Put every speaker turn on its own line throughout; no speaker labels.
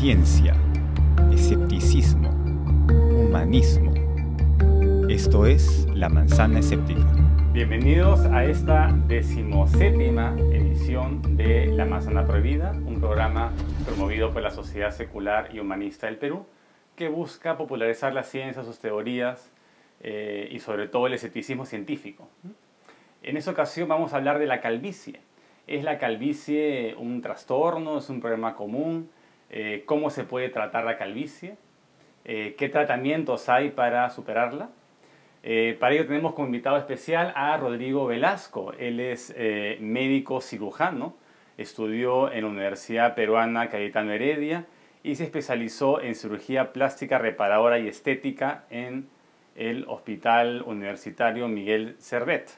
ciencia, escepticismo, humanismo. Esto es La Manzana Escéptica.
Bienvenidos a esta decimoséptima edición de La Manzana Prohibida, un programa promovido por la Sociedad Secular y Humanista del Perú, que busca popularizar la ciencia, sus teorías eh, y sobre todo el escepticismo científico. En esta ocasión vamos a hablar de la calvicie. ¿Es la calvicie un trastorno? ¿Es un problema común? Eh, ¿Cómo se puede tratar la calvicie? Eh, ¿Qué tratamientos hay para superarla? Eh, para ello tenemos como invitado especial a Rodrigo Velasco. Él es médico cirujano, estudió en la Universidad Peruana Cayetano Heredia y se especializó en cirugía plástica reparadora y estética en el Hospital Universitario Miguel Servet.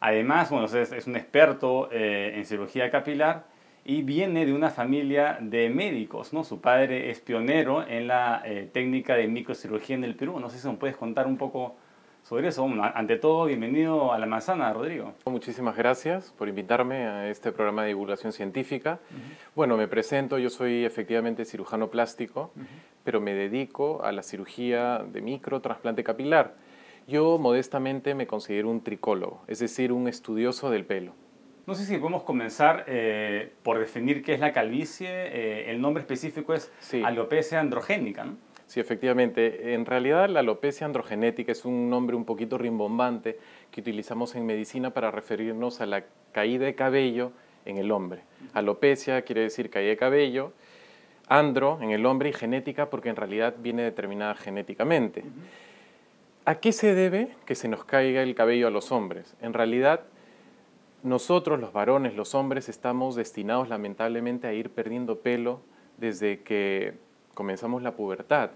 Además, bueno, es, un experto en cirugía capilar y viene de una familia de médicos, ¿no? Su padre es pionero en la eh, técnica de microcirugía en el Perú. No sé si nos puedes contar un poco sobre eso. ante todo, bienvenido a La Manzana, Rodrigo.
Muchísimas gracias por invitarme a este programa de divulgación científica. Bueno, me presento, yo soy efectivamente cirujano plástico, pero me dedico a la cirugía de micro trasplante capilar. Yo modestamente me considero un tricólogo, es decir, un estudioso del pelo.
No sé si podemos comenzar eh, por definir qué es la calvicie. Eh, el nombre específico es alopecia androgénica. ¿no?
Sí, efectivamente. En realidad la alopecia androgenética es un nombre un poquito rimbombante que utilizamos en medicina para referirnos a la caída de cabello en el hombre. Alopecia quiere decir caída de cabello, andro en el hombre y genética porque en realidad viene determinada genéticamente. ¿A qué se debe que se nos caiga el cabello a los hombres? En realidad, nosotros, los varones, los hombres, estamos destinados lamentablemente a ir perdiendo pelo desde que comenzamos la pubertad.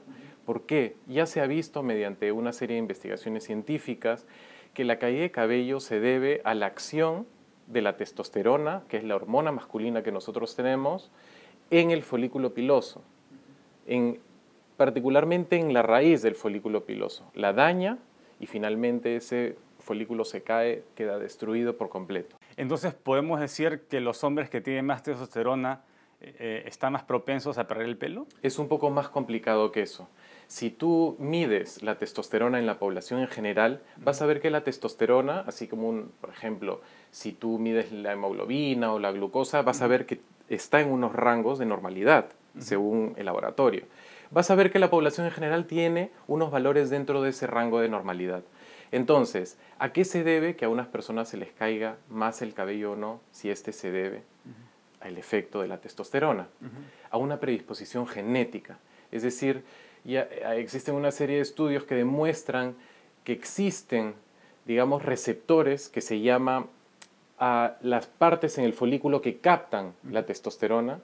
¿Por qué? Ya se ha visto mediante una serie de investigaciones científicas que la caída de cabello se debe a la acción de la testosterona, que es la hormona masculina que nosotros tenemos, en el folículo piloso. En particularmente en la raíz del folículo piloso. La daña y finalmente ese folículo se cae, queda destruido por completo.
Entonces podemos decir que los hombres que tienen más testosterona eh, eh, están más propensos a perder el pelo?
Es un poco más complicado que eso. Si tú mides la testosterona en la población en general, vas a ver que la testosterona, así como, por ejemplo, si tú mides la hemoglobina o la glucosa, vas a ver que está en unos rangos de normalidad, según el laboratorio vas a ver que la población en general tiene unos valores dentro de ese rango de normalidad. Entonces, ¿a qué se debe que a unas personas se les caiga más el cabello o no si este se debe al efecto de la testosterona? A una predisposición genética. Es decir, ya eh, existen una serie de estudios que demuestran que existen, digamos, receptores que se llaman a las partes en el folículo que captan la testosterona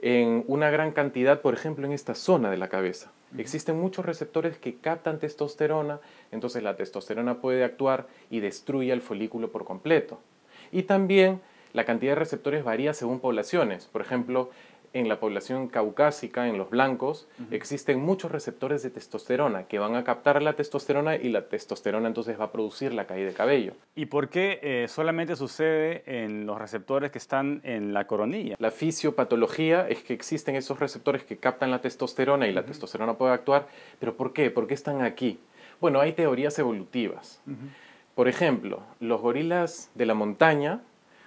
en una gran cantidad, por ejemplo, en esta zona de la cabeza. Existen muchos receptores que captan testosterona, entonces la testosterona puede actuar y destruye el folículo por completo. Y también la cantidad de receptores varía según poblaciones. Por ejemplo, en la población caucásica, en los blancos, existen muchos receptores de testosterona que van a captar la testosterona y la testosterona entonces va a producir la caída de cabello.
¿Y por qué eh, solamente sucede en los receptores que están en la coronilla?
La fisiopatología es que existen esos receptores que captan la testosterona y la testosterona puede actuar, pero ¿por qué? ¿Por qué están aquí? Bueno, hay teorías evolutivas. Por ejemplo, los gorilas de la montaña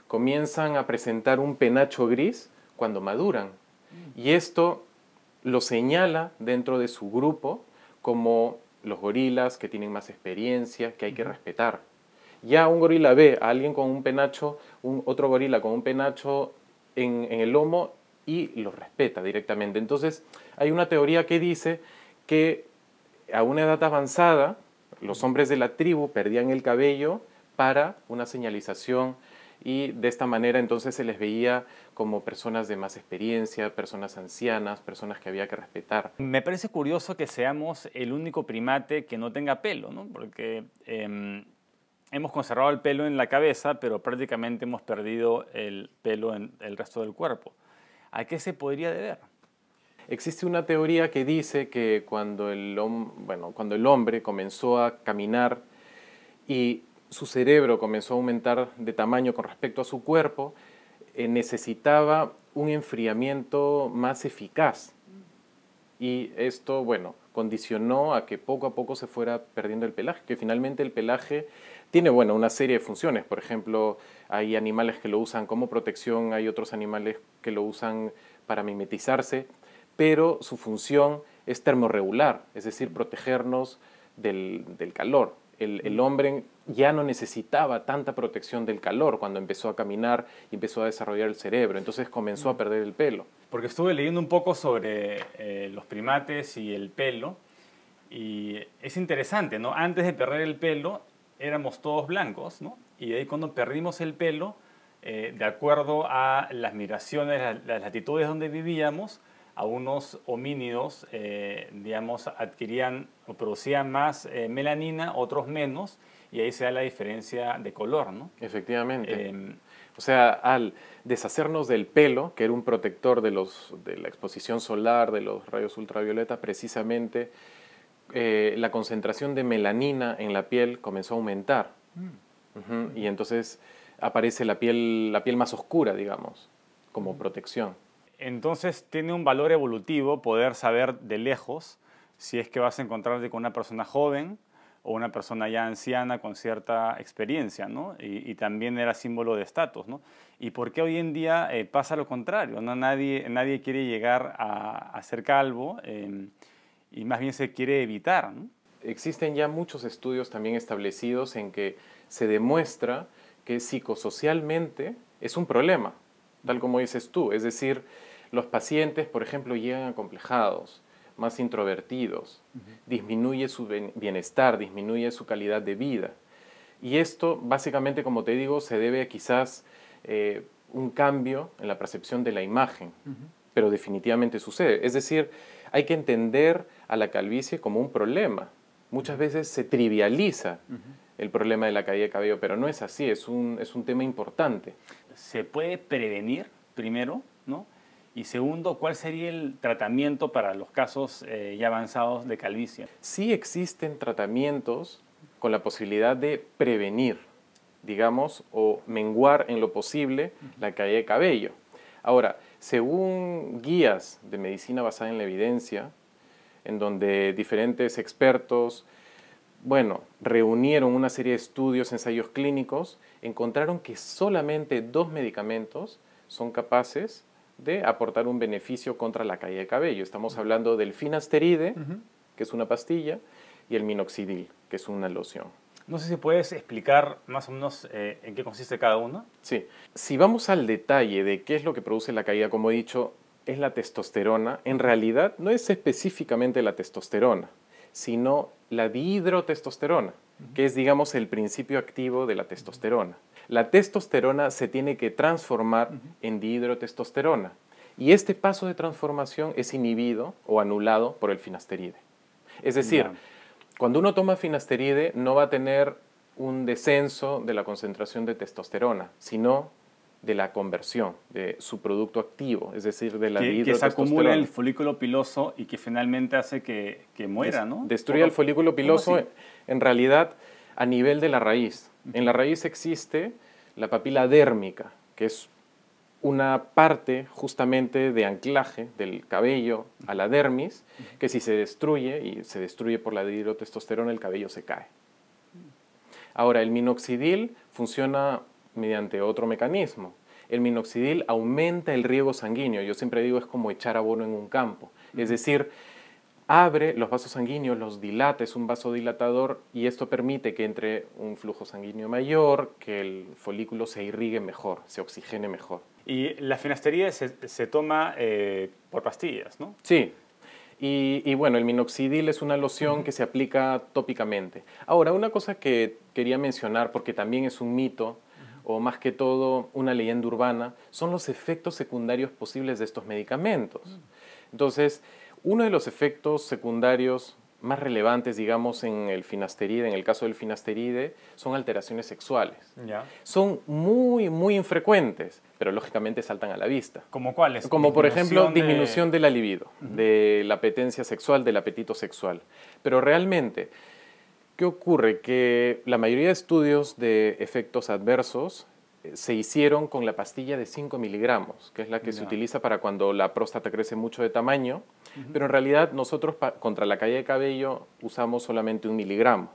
comienzan a presentar un penacho gris cuando maduran. Y esto lo señala dentro de su grupo como los gorilas que tienen más experiencia, que hay que respetar. Ya un gorila ve a alguien con un penacho, un, otro gorila con un penacho en, en el lomo y lo respeta directamente. Entonces, hay una teoría que dice que a una edad avanzada, los hombres de la tribu perdían el cabello para una señalización y de esta manera entonces se les veía como personas de más experiencia, personas ancianas, personas que había que respetar.
Me parece curioso que seamos el único primate que no tenga pelo, ¿no? porque em, hemos conservado el pelo en la cabeza, pero prácticamente hemos perdido el pelo en el resto del cuerpo. ¿A qué se podría deber?
Existe una teoría que dice que cuando el, bueno, cuando el hombre comenzó a caminar y su cerebro comenzó a aumentar de tamaño con respecto a su cuerpo, eh, necesitaba un enfriamiento más eficaz. Y esto, bueno, condicionó a que poco a poco se fuera perdiendo el pelaje, que finalmente el pelaje tiene, bueno, una serie de funciones. Por ejemplo, hay animales que lo usan como protección, hay otros animales que lo usan para mimetizarse, pero su función es termorregular, es decir, protegernos del, del calor. El, el, hombre ya no necesitaba tanta protección del calor cuando empezó a caminar y empezó a desarrollar el cerebro, entonces comenzó a perder el pelo.
Porque estuve leyendo un poco sobre eh, los primates y el pelo, y es interesante, ¿no? Antes de perder el pelo éramos todos blancos, ¿no? Y de ahí cuando perdimos el pelo, eh, de acuerdo a las migraciones, las latitudes donde vivíamos, a unos homínidos, eh, digamos, adquirían o producían más eh, melanina, otros menos, y ahí se da la diferencia de color, ¿no?
Efectivamente. Em, o sea, al deshacernos del pelo, que era un protector de, los, de la exposición solar, de los rayos ultravioleta, precisamente eh, la concentración de melanina en la piel comenzó a aumentar. Mm. Y entonces aparece la piel, la piel más oscura, digamos, como mm. protección.
Entonces tiene un valor evolutivo poder saber de lejos si es que vas a encontrarte con una persona joven o una persona ya anciana con cierta experiencia, ¿no? Y, también era símbolo de estatus, ¿no? ¿Y por qué hoy en día eh, pasa lo contrario? ¿no? Nadie, nadie quiere llegar a, ser calvo em, y más bien se quiere evitar, ¿no?
Existen ya muchos estudios también establecidos en que se demuestra que psicosocialmente es un problema, tal como dices tú, es decir, los pacientes, por ejemplo, llegan acomplejados, más introvertidos, disminuye su bienestar, disminuye su calidad de vida. Y esto, básicamente, como te digo, se debe a quizás eh, un cambio en la percepción de la imagen, pero definitivamente sucede. Es decir, hay que entender a la calvicie como un problema. Muchas veces se trivializa el problema de la caída de cabello, pero no es así, es un, es un tema importante.
¿Se puede prevenir primero? ¿no? Y segundo, ¿cuál sería el tratamiento para los casos eh, ya avanzados de calvicie?
Sí existen tratamientos con la posibilidad de prevenir, digamos, o menguar en lo posible la caída de cabello. Ahora, según guías de medicina basada en la evidencia, en donde diferentes expertos, bueno, reunieron una serie de estudios, ensayos clínicos, encontraron que solamente dos medicamentos son capaces de aportar un beneficio contra la caída de cabello. Estamos hablando del finasteride, que es una pastilla, y el minoxidil, que es una loción.
No sé si puedes explicar más o menos eh, en qué consiste cada uno.
Sí. Si vamos al detalle de qué es lo que produce la caída, como he dicho, es la testosterona. En realidad no es específicamente la testosterona, sino la dihidrotestosterona, que es, digamos, el principio activo de la testosterona. La testosterona se tiene que transformar en dihidrotestosterona. Y este paso de transformación es inhibido o anulado por el finasteride. Es decir, cuando uno toma finasteride no va a tener un descenso de la concentración de testosterona, sino de la conversión de su producto activo, es decir, de la
que, que se acumula el folículo piloso y que finalmente hace que, muera, ¿no?
Destruye el folículo piloso en realidad a nivel de la raíz. En la raíz existe la papila dérmica, que es una parte justamente de anclaje del cabello a la dermis, que si se destruye, y se destruye por la dihidrotestosterona, el cabello se cae. Ahora, el minoxidil funciona mediante otro mecanismo. El minoxidil aumenta el riego sanguíneo. Yo siempre digo es como echar abono en un campo. Es decir, abre los vasos sanguíneos, los dilata, es un vasodilatador y esto permite que entre un flujo sanguíneo mayor, que el folículo se irrigue mejor, se oxigene mejor.
Y la finastería se, toma eh, por pastillas, ¿no?
Sí. Y, bueno, el minoxidil es una loción que se aplica tópicamente. Ahora, una cosa que quería mencionar, porque también es un mito, o más que todo una leyenda urbana, son los efectos secundarios posibles de estos medicamentos. Entonces, uno de los efectos secundarios más relevantes, digamos, en el finasteride, en el caso del finasteride, son alteraciones sexuales. Son muy, muy infrecuentes, pero lógicamente saltan a la vista.
¿Como cuáles?
Como por ejemplo, disminución de la libido, de la apetencia sexual, del apetito sexual. Pero realmente, ¿qué ocurre? Que la mayoría de estudios de efectos adversos se hicieron con la pastilla de 5 miligramos, que es la que se utiliza para cuando la próstata crece mucho de tamaño, pero en realidad nosotros contra la caída de cabello usamos solamente un miligramo.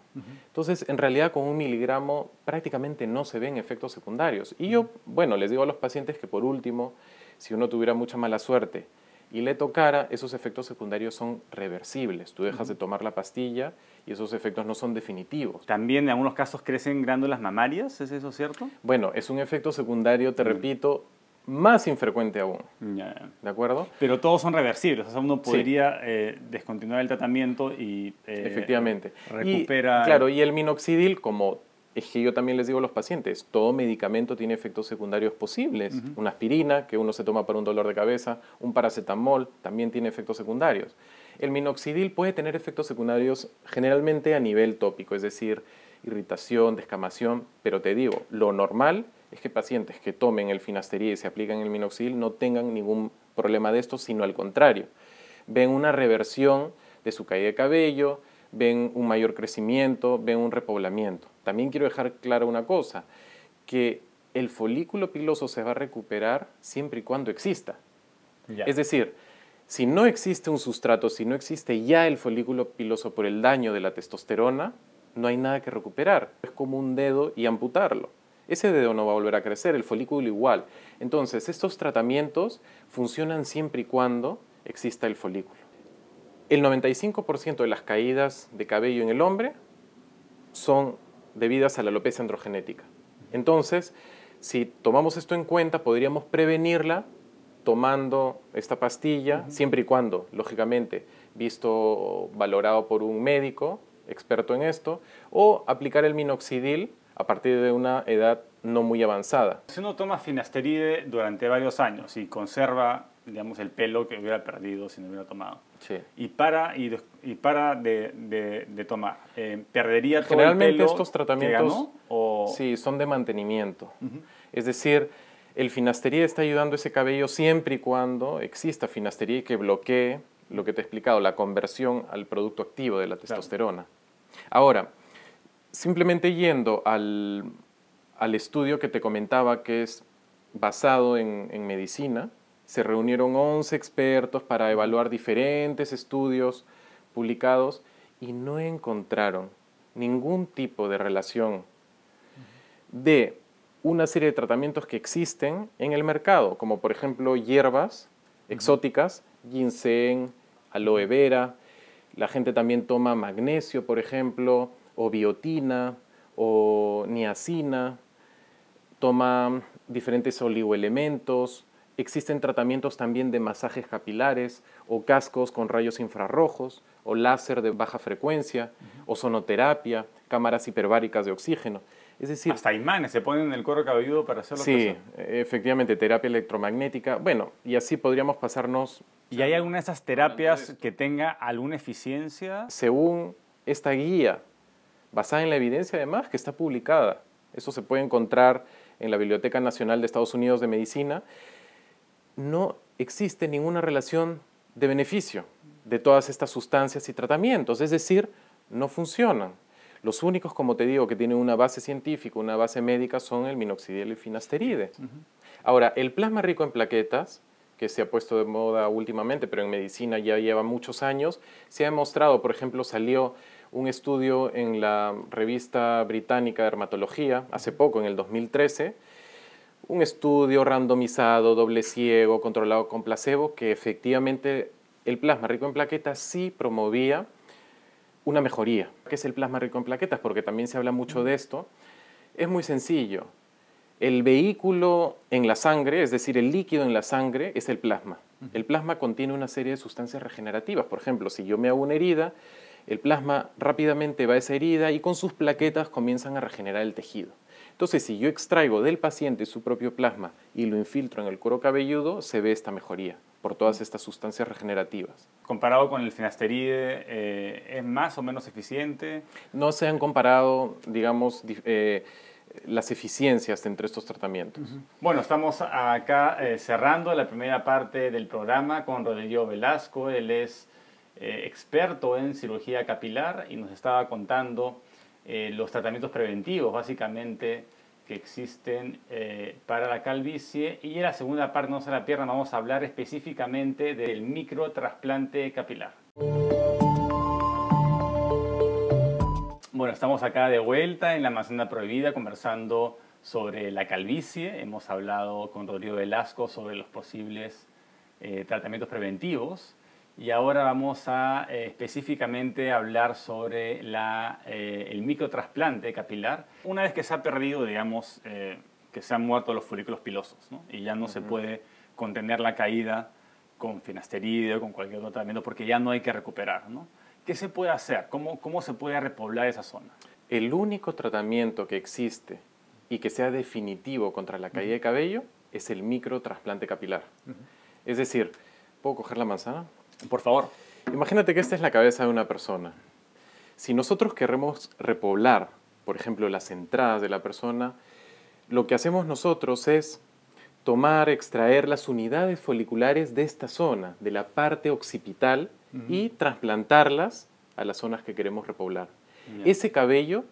Entonces, en realidad con un miligramo prácticamente no se ven efectos secundarios. Y yo, bueno, les digo a los pacientes que por último, si uno tuviera mucha mala suerte y le tocara, esos efectos secundarios son reversibles. Tú dejas de tomar la pastilla y esos efectos no son definitivos.
También en algunos casos crecen glándulas mamarias, ¿es eso cierto?
Bueno, es un efecto secundario, te repito, más infrecuente aún. ¿De acuerdo?
Pero todos son reversibles, o sea, uno podría eh, descontinuar el tratamiento y
eh, Efectivamente.
recupera...
claro, y el minoxidil, como es que yo también les digo a los pacientes, todo medicamento tiene efectos secundarios posibles. Una aspirina, que uno se toma para un dolor de cabeza, un paracetamol, también tiene efectos secundarios. El minoxidil puede tener efectos secundarios generalmente a nivel tópico, es decir, irritación, descamación, pero te digo, lo normal es que pacientes que tomen el finasterid y se aplican el minoxidil no tengan ningún problema de esto, sino al contrario. Ven una reversión de su caída de cabello, ven un mayor crecimiento, ven un repoblamiento. También quiero dejar clara una cosa, que el folículo piloso se va a recuperar siempre y cuando exista. Es decir, si no existe un sustrato, si no existe ya el folículo piloso por el daño de la testosterona, no hay nada que recuperar. Es como un dedo y amputarlo. Ese dedo no va a volver a crecer, el folículo igual. Entonces, estos tratamientos funcionan siempre y cuando exista el folículo. El 95% de las caídas de cabello en el hombre son debidas a la alopecia androgenética. Entonces, si tomamos esto en cuenta, podríamos prevenirla tomando esta pastilla, siempre y cuando, lógicamente, visto, valorado por un médico experto en esto, o aplicar el minoxidil a partir de una edad no muy avanzada.
Si uno toma finasteride durante varios años y conserva digamos, el pelo que hubiera perdido si no hubiera tomado.
Sí.
Y para, y, y para de, de, tomar, eh, ¿perdería todo
Generalmente
el pelo
estos tratamientos o... sí, son de mantenimiento. Es decir, el finasteride está ayudando a ese cabello siempre y cuando exista finasteride que bloquee lo que te he explicado, la conversión al producto activo de la testosterona. Ahora, simplemente yendo al, al, estudio que te comentaba que es basado en, en medicina, se reunieron 11 expertos para evaluar diferentes estudios publicados y no encontraron ningún tipo de relación de una serie de tratamientos que existen en el mercado, como por ejemplo hierbas exóticas, ginseng, aloe vera, la gente también toma magnesio, por ejemplo, o biotina, o niacina, toma diferentes oligoelementos, Existen tratamientos también de masajes capilares o cascos con rayos infrarrojos o láser de baja frecuencia o sonoterapia, cámaras hiperbáricas de oxígeno. Es decir,
hasta imanes se ponen en el cuero cabelludo para hacerlo.
Sí, efectivamente, terapia electromagnética. Bueno, y así podríamos pasarnos.
¿Y hay alguna de esas terapias que tenga alguna eficiencia?
Según esta guía, basada en la evidencia además que está publicada. Eso se puede encontrar en la Biblioteca Nacional de Estados Unidos de Medicina no existe ninguna relación de beneficio de todas estas sustancias y tratamientos, es decir, no funcionan. Los únicos, como te digo, que tienen una base científica, una base médica, son el minoxidil y el finasteride. Ahora, el plasma rico en plaquetas, que se ha puesto de moda últimamente, pero en medicina ya lleva muchos años, se ha demostrado, por ejemplo, salió un estudio en la revista británica de dermatología hace poco, en el 2013, un estudio randomizado, doble ciego, controlado con placebo, que efectivamente el plasma rico en plaquetas sí promovía una mejoría. ¿Qué es el plasma rico en plaquetas? Porque también se habla mucho de esto. Es muy sencillo. El vehículo en la sangre, es decir, el líquido en la sangre, es el plasma. El plasma contiene una serie de sustancias regenerativas. Por ejemplo, si yo me hago una herida, el plasma rápidamente va a esa herida y con sus plaquetas comienzan a regenerar el tejido. Entonces, si yo extraigo del paciente su propio plasma y lo infiltro en el cuero cabelludo, se ve esta mejoría por todas estas sustancias regenerativas.
Comparado con el finasteride, eh, ¿es más o menos eficiente?
No se han comparado, digamos, eh, las eficiencias entre estos tratamientos.
Bueno, estamos acá eh, cerrando la primera parte del programa con Rodrigo Velasco. Él es experto en cirugía capilar y nos estaba contando eh, los tratamientos preventivos, básicamente, que existen eh, para la calvicie y en la segunda parte, no se la pierdan, vamos a hablar específicamente del microtrasplante capilar. Bueno, estamos acá de vuelta en la manzana prohibida conversando sobre la calvicie. Hemos hablado con Rodrigo Velasco sobre los posibles eh, tratamientos preventivos y ahora vamos a eh, específicamente hablar sobre la, eh, el microtrasplante capilar. Una vez que se ha perdido, digamos, que se han muerto los folículos pilosos y ya no se puede contener la caída con finasteride o con cualquier otro tratamiento porque ya no hay que recuperar. ¿no? ¿Qué se puede hacer? ¿Cómo, ¿Cómo se puede repoblar esa zona?
El único tratamiento que existe y que sea definitivo contra la caída de cabello es el microtrasplante capilar. Es decir, ¿puedo coger la manzana?
Por favor.
Imagínate que esta es la cabeza de una persona. Si nosotros queremos repoblar, por ejemplo, las entradas de la persona, lo que hacemos nosotros es tomar, extraer las unidades foliculares de esta zona, de la parte occipital, y trasplantarlas a las zonas que queremos repoblar. Ese cabello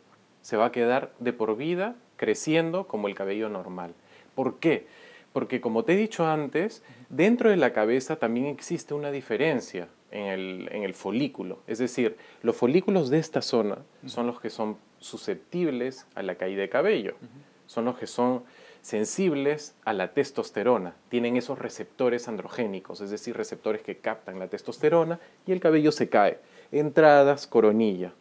se va a quedar de por vida creciendo como el cabello normal. ¿Por qué? Porque como te he dicho antes, dentro de la cabeza también existe una diferencia en el, folículo. Es decir, los folículos de esta zona son los que son susceptibles a la caída de cabello. Son los que son sensibles a la testosterona. Tienen esos receptores androgénicos, es decir, receptores que captan la testosterona y el cabello se cae. Entradas, coronilla.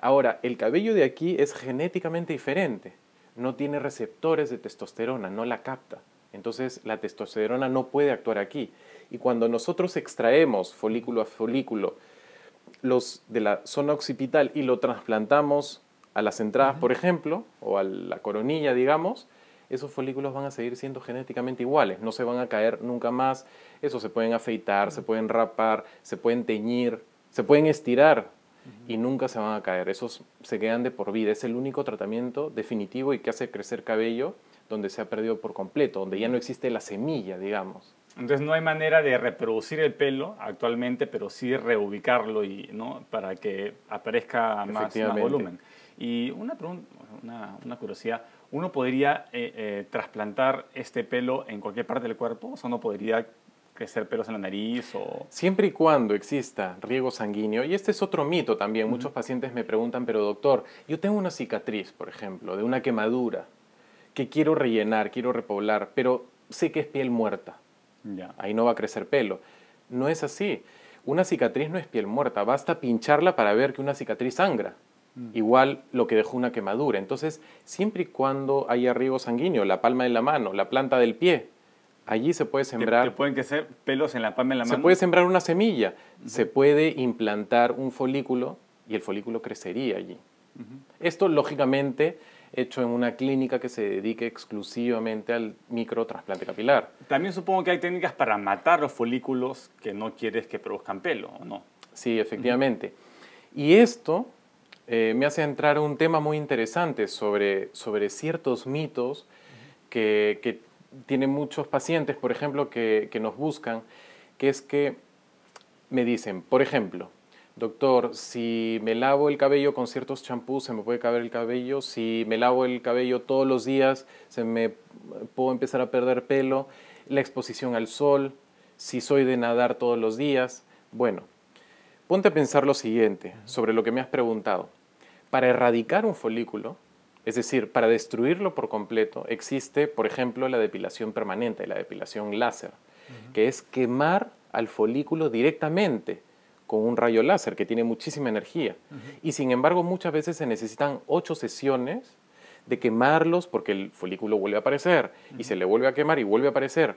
Ahora, el cabello de aquí es genéticamente diferente. No tiene receptores de testosterona, no la capta. Entonces la testosterona no puede actuar aquí. Y cuando nosotros extraemos folículo a folículo los de la zona occipital y lo trasplantamos a las entradas, por ejemplo, o a la coronilla, digamos, esos folículos van a seguir siendo genéticamente iguales, no se van a caer nunca más, eso se pueden afeitar, se pueden rapar, se pueden teñir, se pueden estirar y nunca se van a caer, esos se quedan de por vida, es el único tratamiento definitivo y que hace crecer cabello donde se ha perdido por completo, donde ya no existe la semilla, digamos.
Entonces no hay manera de reproducir el pelo actualmente, pero sí reubicarlo y, ¿no? para que aparezca más, más volumen. Y una, pregunta, una, una curiosidad, ¿uno podría eh, eh, trasplantar este pelo en cualquier parte del cuerpo? ¿O sea, no podría crecer pelos en la nariz? O...
Siempre y cuando exista riego sanguíneo, y este es otro mito también, muchos pacientes me preguntan, pero doctor, yo tengo una cicatriz, por ejemplo, de una quemadura, que quiero rellenar, quiero repoblar, pero sé que es piel muerta. Ya. Ahí no va a crecer pelo. No es así. Una cicatriz no es piel muerta, basta pincharla para ver que una cicatriz sangra. Mm. Igual lo que dejó una quemadura. Entonces, siempre y cuando haya riego sanguíneo, la palma de la mano, la planta del pie, allí se puede sembrar.
¿Que pueden ser pelos en la palma de la mano?
Se puede sembrar una semilla, se puede implantar un folículo y el folículo crecería allí. Esto, lógicamente, hecho en una clínica que se dedique exclusivamente al microtrasplante capilar.
También supongo que hay técnicas para matar los folículos que no quieres que produzcan pelo, ¿o no?
Sí, efectivamente. Y esto eh, me hace entrar a un tema muy interesante sobre, sobre ciertos mitos que, que, tienen muchos pacientes, por ejemplo, que, que nos buscan, que es que me dicen, por ejemplo, doctor, si me lavo el cabello con ciertos champús, se me puede caer el cabello, si me lavo el cabello todos los días, se me puedo empezar a perder pelo, la exposición al sol, si soy de nadar todos los días. Bueno, ponte a pensar lo siguiente sobre lo que me has preguntado. Para erradicar un folículo, es decir, para destruirlo por completo, existe, por ejemplo, la depilación permanente, la depilación láser, que es quemar al folículo directamente con un rayo láser que tiene muchísima energía. Y sin embargo, muchas veces se necesitan ocho sesiones de quemarlos porque el folículo vuelve a aparecer y se le vuelve a quemar y vuelve a aparecer.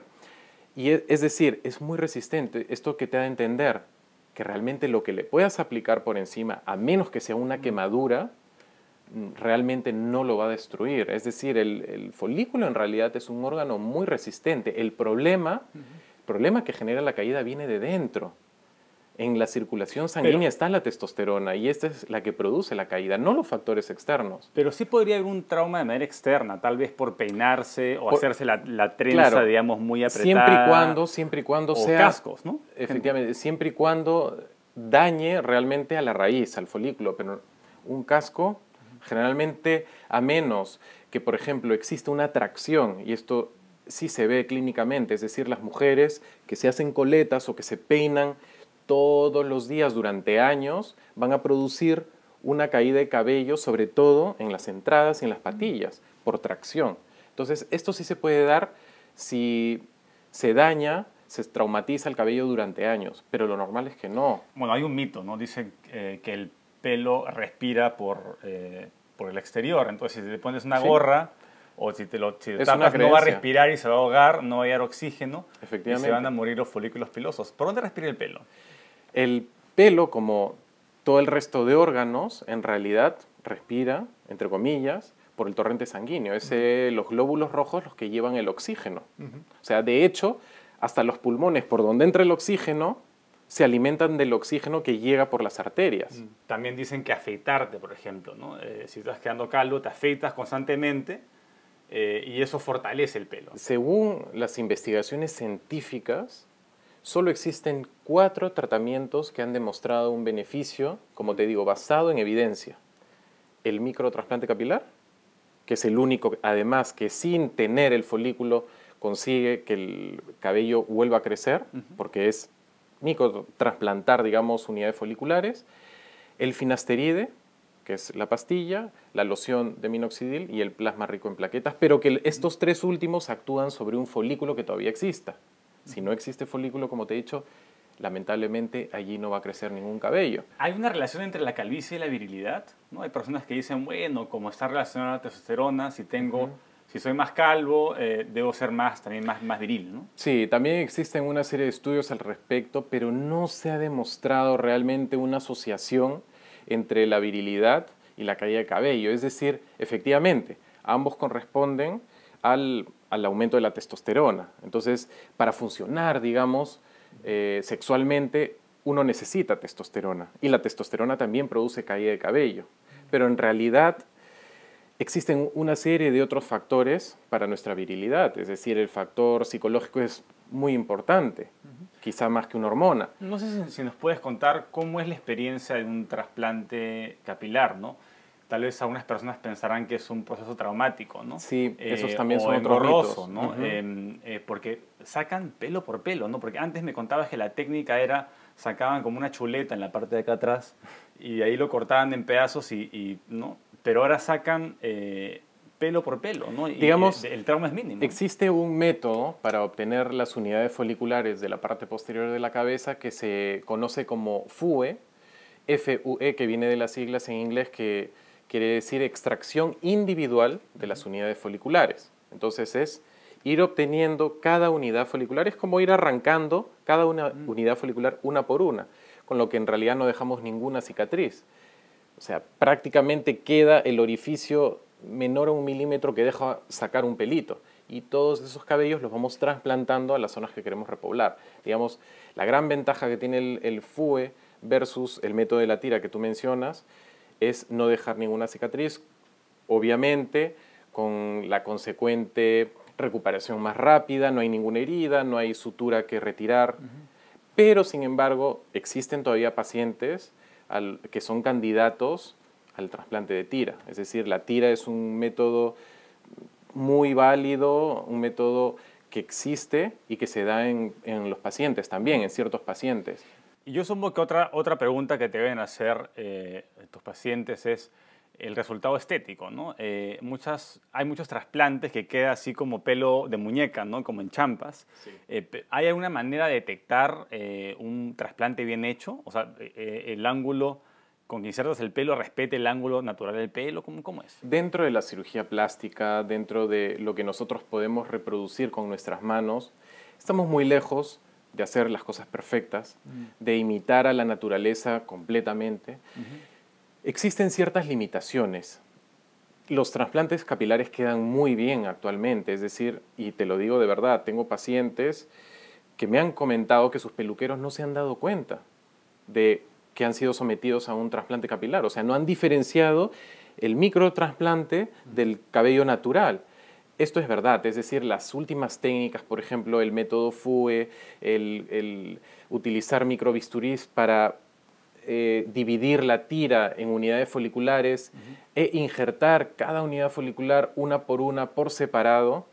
Y es, es decir, es muy resistente. Esto que te da a entender que realmente lo que le puedas aplicar por encima, a menos que sea una quemadura, realmente no lo va a destruir. Es decir, el, folículo en realidad es un órgano muy resistente. El problema, el problema que genera la caída viene de dentro en la circulación sanguínea está la testosterona y esta es la que produce la caída, no los factores externos.
Pero sí podría haber un trauma de manera externa, tal vez por peinarse o hacerse la, la trenza, digamos, muy apretada.
Siempre y cuando, siempre y cuando
o
sea...
cascos, ¿no?
Efectivamente, siempre y cuando dañe realmente a la raíz, al folículo, pero un casco Generalmente, a menos que, por ejemplo, exista una atracción, y esto sí se ve clínicamente, es decir, las mujeres que se hacen coletas o que se peinan todos los días durante años, van a producir una caída de cabello, sobre todo en las entradas y en las patillas, por tracción. Entonces, esto sí se puede dar si se daña, se traumatiza el cabello durante años, pero lo normal es que no.
Bueno, hay un mito, ¿no? Dicen eh, que el pelo respira por, eh, por el exterior, entonces si te pones una gorra o si te lo tapas no va a respirar y se va a ahogar, no va a haber oxígeno y se van a morir los folículos pilosos. ¿Por dónde respira el pelo?
El pelo, como todo el resto de órganos, en realidad respira, entre comillas, por el torrente sanguíneo. Es los glóbulos rojos los que llevan el oxígeno. O sea, de hecho, hasta los pulmones, por donde entra el oxígeno, se alimentan del oxígeno que llega por las arterias. Mm.
También dicen que afeitarte, por ejemplo, eh, si estás quedando calvo, te afeitas constantemente eh, y eso fortalece el pelo.
Según las investigaciones científicas, solo existen cuatro tratamientos que han demostrado un beneficio, como te digo, basado en evidencia. El microtrasplante capilar, que es el único, además, que sin tener el folículo consigue que el cabello vuelva a crecer, porque es microtrasplantar, digamos, unidades foliculares. El finasteride, que es la pastilla, la loción de minoxidil y el plasma rico en plaquetas, pero que estos tres últimos actúan sobre un folículo que todavía exista. Si no existe folículo, como te he dicho, lamentablemente allí no va a crecer ningún cabello.
¿Hay una relación entre la calvicie y la virilidad? ¿No? Hay personas que dicen, bueno, como está relacionada la testosterona, si tengo... Si soy más calvo, eh, debo ser más, también más, más viril, ¿no?
Sí, también existen una serie de estudios al respecto, pero no se ha demostrado realmente una asociación entre la virilidad y la caída de cabello. Es decir, efectivamente, ambos corresponden al, al aumento de la testosterona. Entonces, para funcionar, digamos, eh, sexualmente, uno necesita testosterona y la testosterona también produce caída de cabello. Pero en realidad existen una serie de otros factores para nuestra virilidad, es decir, el factor psicológico es muy importante, quizá más que una hormona.
No sé si, nos puedes contar cómo es la experiencia de un trasplante capilar, ¿no? Tal vez algunas personas pensarán que es un proceso traumático, ¿no?
Sí, esos eh, también son otros
¿no? Em, eh, porque sacan pelo por pelo, ¿no? Porque antes me contabas que la técnica era sacaban como una chuleta en la parte de acá atrás y ahí lo cortaban en pedazos y, ¿no? Pero ahora sacan eh, pelo por pelo, ¿no?
Digamos,
el, trauma es mínimo.
Existe un método para obtener las unidades foliculares de la parte posterior de la cabeza que se conoce como FUE, FUE, que viene de las siglas en inglés que quiere decir extracción individual de las unidades foliculares. Entonces es ir obteniendo cada unidad folicular, es como ir arrancando cada una unidad folicular una por una, con lo que en realidad no dejamos ninguna cicatriz. O sea, prácticamente queda el orificio menor a un milímetro que deja sacar un pelito. Y todos esos cabellos los vamos trasplantando a las zonas que queremos repoblar. Digamos, la gran ventaja que tiene el, el FUE versus el método de la tira que tú mencionas es no dejar ninguna cicatriz, obviamente con la consecuente recuperación más rápida, no hay ninguna herida, no hay sutura que retirar, pero sin embargo existen todavía pacientes que son candidatos al trasplante de tira. Es decir, la tira es un método muy válido, un método que existe y que se da en, en los pacientes también, en ciertos pacientes.
Y yo supongo que otra, otra pregunta que te deben hacer eh, tus pacientes es el resultado estético, ¿no? Eh, muchas, hay muchos trasplantes que queda así como pelo de muñeca, ¿no? Como en champas. Eh, ¿Hay alguna manera de detectar un trasplante bien hecho? O sea, el ángulo con que insertas el pelo respete el ángulo natural del pelo? ¿Cómo, ¿Cómo es?
Dentro de la cirugía plástica, dentro de lo que nosotros podemos reproducir con nuestras manos, estamos muy lejos de hacer las cosas perfectas, de imitar a la naturaleza completamente. Existen ciertas limitaciones. Los trasplantes capilares quedan muy bien actualmente, es decir, y te lo digo de verdad, tengo pacientes que me han comentado que sus peluqueros no se han dado cuenta de que han sido sometidos a un trasplante capilar, o sea, no han diferenciado el microtrasplante del cabello natural. Esto es verdad, es decir, las últimas técnicas, por ejemplo, el método FUE, el, utilizar microbisturís para eh, dividir la tira en unidades foliculares e injertar cada unidad folicular una por una por separado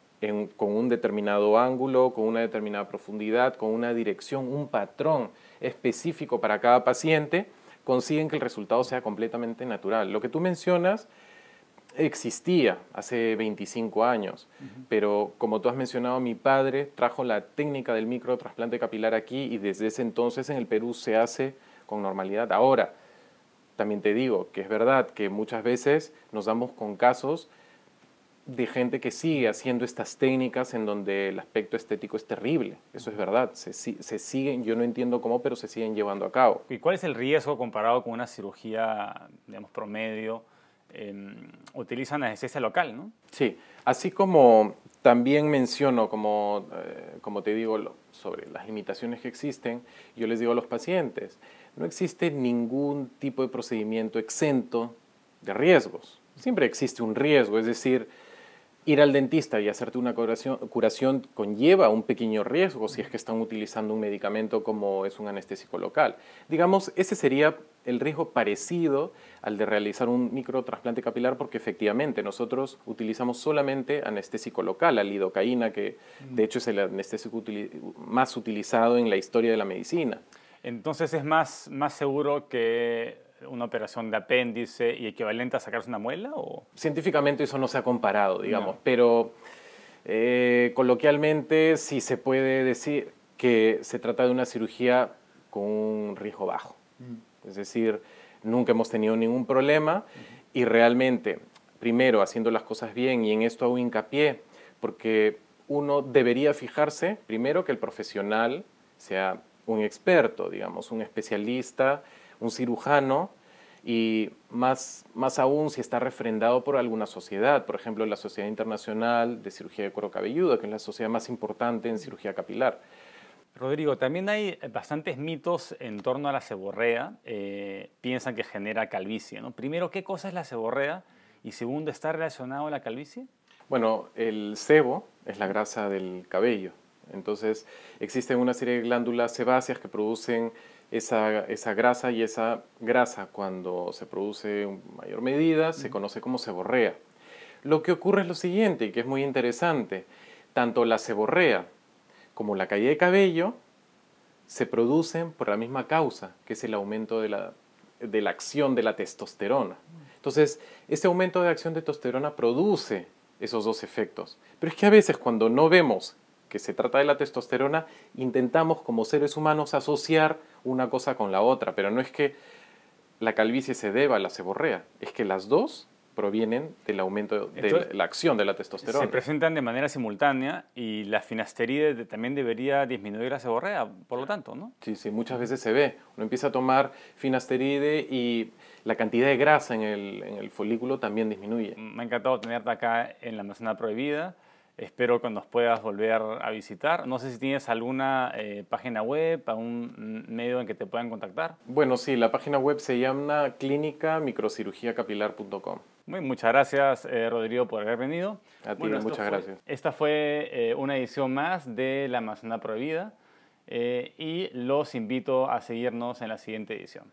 con un determinado ángulo, con una determinada profundidad, con una dirección, un patrón específico para cada paciente, consiguen que el resultado sea completamente natural. Lo que tú mencionas existía hace 25 años, pero como tú has mencionado, mi padre trajo la técnica del microtrasplante capilar aquí y desde ese entonces en el Perú se hace con normalidad. Ahora, también te digo que es verdad que muchas veces nos damos con casos de gente que sigue haciendo estas técnicas en donde el aspecto estético es terrible. Eso es verdad. Se, se, siguen, yo no entiendo cómo, pero se siguen llevando a cabo.
¿Y cuál es el riesgo comparado con una cirugía, digamos, promedio? Em, utilizan anestesia local, ¿no?
Sí, así como también menciono, como, eh, como te digo, sobre las limitaciones que existen, yo les digo a los pacientes, no existe ningún tipo de procedimiento exento de riesgos. Siempre existe un riesgo, es decir, Ir al dentista y hacerte una curación, conlleva un pequeño riesgo si es que están utilizando un medicamento como es un anestésico local. Digamos, ese sería el riesgo parecido al de realizar un microtrasplante capilar porque efectivamente nosotros utilizamos solamente anestésico local, la lidocaína, que de hecho es el anestésico más utilizado en la historia de la medicina.
Entonces es más, más seguro que una operación de apéndice y equivalente a sacarse una muela? O?
Científicamente eso no se ha comparado, digamos, pero eh, coloquialmente sí se puede decir que se trata de una cirugía con un riesgo bajo. Mm. Es decir, nunca hemos tenido ningún problema y realmente, primero, haciendo las cosas bien, y en esto hago hincapié, porque uno debería fijarse, primero, que el profesional sea un experto, digamos, un especialista, un cirujano y más, más aún si está refrendado por alguna sociedad, por ejemplo la Sociedad Internacional de Cirugía de Cuero Cabelludo, que es la sociedad más importante en cirugía capilar.
Rodrigo, también hay bastantes mitos en torno a la seborrea. Eh, piensan que genera calvicie. ¿no? Primero, ¿qué cosa es la seborrea? Y segundo, ¿está relacionado a la calvicie?
Bueno, el sebo es la grasa del cabello. Entonces, existen una serie de glándulas sebáceas que producen esa, grasa y esa grasa cuando se produce en mayor medida se conoce como seborrea. Lo que ocurre es lo siguiente, y que es muy interesante, tanto la seborrea como la caída de cabello se producen por la misma causa, que es el aumento de la, de la acción de la testosterona. Entonces, ese aumento de acción de testosterona produce esos dos efectos. Pero es que a veces cuando no vemos que se trata de la testosterona, intentamos como seres humanos asociar una cosa con la otra, pero no es que la calvicie se deba a la seborrea, es que las dos provienen del aumento de la acción de la testosterona.
Se presentan de manera simultánea y la finasteride también debería disminuir la seborrea, por lo tanto, ¿no?
Sí, sí, muchas veces se ve. Uno empieza a tomar finasteride y la cantidad de grasa en el, en el folículo también disminuye.
Me ha encantado tenerte acá en la manzana prohibida. Espero que nos puedas volver a visitar. No sé si tienes alguna eh, página web, algún medio en que te puedan contactar.
Bueno, sí, la página web se llama clínicamicrocirugíacapilar.com.
Muy, muchas gracias, eh, Rodrigo, por haber venido.
A ti, muchas gracias.
Esta fue eh, una edición más de La Manzana Prohibida y los invito a seguirnos en la siguiente edición.